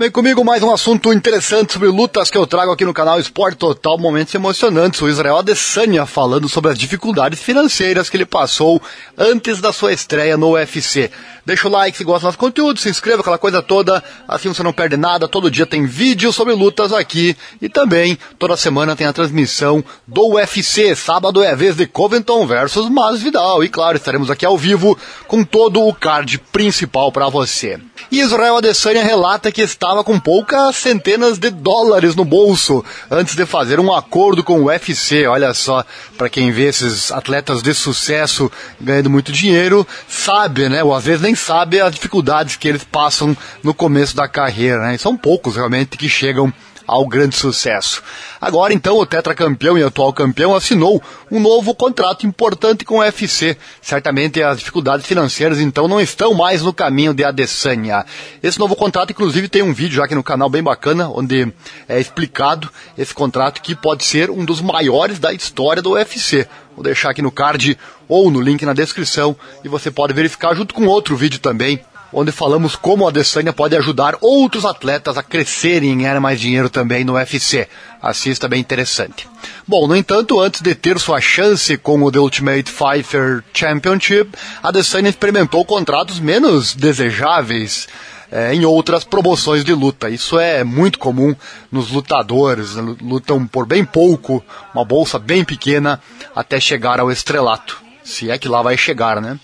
Vem comigo mais um assunto interessante sobre lutas que eu trago aqui no canal Esporte Total, momentos emocionantes. O Israel Adesanya falando sobre as dificuldades financeiras que ele passou antes da sua estreia no UFC. Deixa o like se gosta do nosso conteúdo, se inscreva, aquela coisa toda, assim você não perde nada. Todo dia tem vídeo sobre lutas aqui e também toda semana tem a transmissão do UFC. Sábado é a vez de Covington versus Masvidal e claro, estaremos aqui ao vivo com todo o card principal para você. Israel Adesanya relata que estava com poucas centenas de dólares no bolso antes de fazer um acordo com o UFC. Olha só, para quem vê esses atletas de sucesso ganhando muito dinheiro, sabe, né? Ou às vezes nem sabe as dificuldades que eles passam no começo da carreira, né? E são poucos realmente que chegam ao grande sucesso. Agora então o tetracampeão e atual campeão assinou um novo contrato importante com o UFC. Certamente as dificuldades financeiras então não estão mais no caminho de Adesanya. Esse novo contrato inclusive tem um vídeo já aqui no canal bem bacana onde é explicado esse contrato que pode ser um dos maiores da história do UFC. Vou deixar aqui no card ou no link na descrição e você pode verificar junto com outro vídeo também onde falamos como a Adesanya pode ajudar outros atletas a crescerem e ganhar mais dinheiro também no UFC. Assista, bem interessante. Bom, no entanto, antes de ter sua chance com o The Ultimate Fighter Championship, a Adesanya experimentou contratos menos desejáveis é, em outras promoções de luta. Isso é muito comum nos lutadores, lutam por bem pouco, uma bolsa bem pequena, até chegar ao estrelato. Se é que lá vai chegar, né?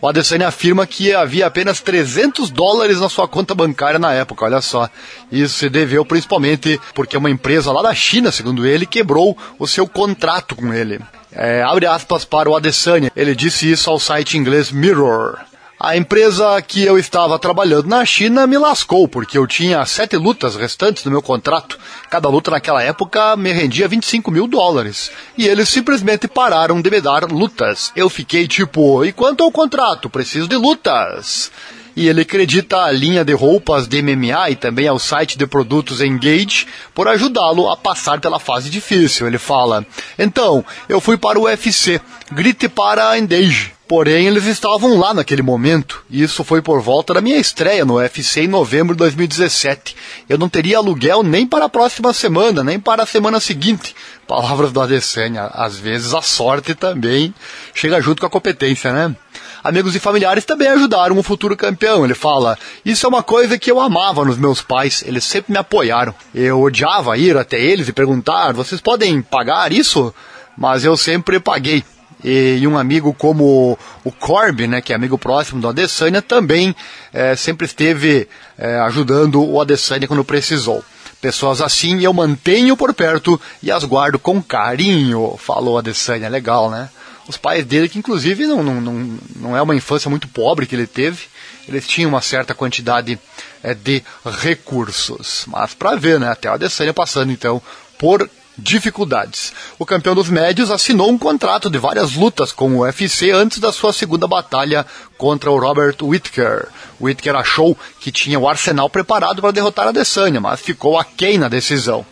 O Adesanya afirma que havia apenas 300 dólares na sua conta bancária na época, olha só. Isso se deveu principalmente porque uma empresa lá da China, segundo ele, quebrou o seu contrato com ele. É, abre aspas para o Adesanya, ele disse isso ao site inglês Mirror. A empresa que eu estava trabalhando na China me lascou, porque eu tinha sete lutas restantes no meu contrato. Cada luta naquela época me rendia 25 mil dólares. E eles simplesmente pararam de me dar lutas. Eu fiquei tipo, e quanto ao contrato? Preciso de lutas e ele acredita a linha de roupas de MMA e também ao site de produtos Engage por ajudá-lo a passar pela fase difícil. Ele fala: Então, eu fui para o UFC, grite para Engage. Porém, eles estavam lá naquele momento. E isso foi por volta da minha estreia no UFC em novembro de 2017. Eu não teria aluguel nem para a próxima semana, nem para a semana seguinte. Palavras do Adesanya. Às vezes a sorte também chega junto com a competência, né? Amigos e familiares também ajudaram o futuro campeão. Ele fala: Isso é uma coisa que eu amava nos meus pais, eles sempre me apoiaram. Eu odiava ir até eles e perguntar: Vocês podem pagar isso? Mas eu sempre paguei. E, e um amigo como o Corby, né, que é amigo próximo do Adesanya, também é, sempre esteve é, ajudando o Adesanya quando precisou. Pessoas assim eu mantenho por perto e as guardo com carinho, falou Adesanya. Legal, né? Os pais dele, que inclusive não, não, não, não é uma infância muito pobre que ele teve, eles tinham uma certa quantidade é, de recursos. Mas para ver, né? Até o Adesanya passando então por dificuldades. O campeão dos médios assinou um contrato de várias lutas com o UFC antes da sua segunda batalha contra o Robert Whittaker. Whittaker achou que tinha o arsenal preparado para derrotar a Adesanya, mas ficou aquém na decisão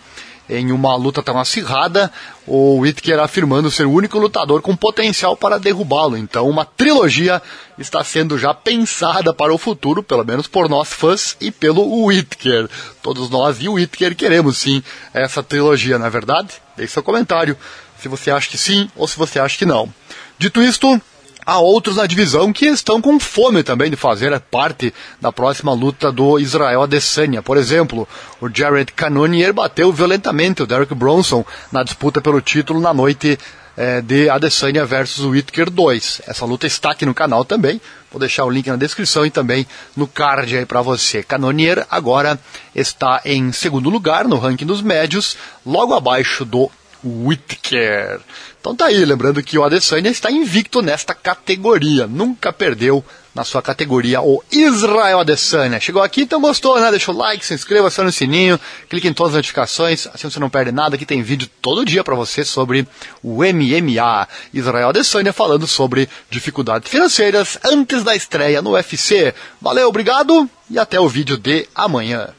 em uma luta tão acirrada, o Whittaker afirmando ser o único lutador com potencial para derrubá-lo. Então, uma trilogia está sendo já pensada para o futuro, pelo menos por nós fãs e pelo Whittaker. Todos nós e o Whittaker queremos sim essa trilogia, não é verdade? Deixe seu comentário se você acha que sim ou se você acha que não. Dito isto, Há outros na divisão que estão com fome também de fazer parte da próxima luta do Israel Adesanya. Por exemplo, o Jared Cannonier bateu violentamente o Derek Bronson na disputa pelo título na noite é, de Adesanya versus Whittaker 2. Essa luta está aqui no canal também. Vou deixar o link na descrição e também no card aí para você. Cannonier agora está em segundo lugar no ranking dos médios, logo abaixo do Whittaker. Então tá aí, lembrando que o Adesanya está invicto nesta categoria, nunca perdeu na sua categoria o Israel Adesanya. Chegou aqui, então gostou, né? Deixa o like, se inscreva, aciona o sininho, clique em todas as notificações, assim você não perde nada, que tem vídeo todo dia para você sobre o MMA. Israel Adesanya falando sobre dificuldades financeiras antes da estreia no UFC. Valeu, obrigado e até o vídeo de amanhã.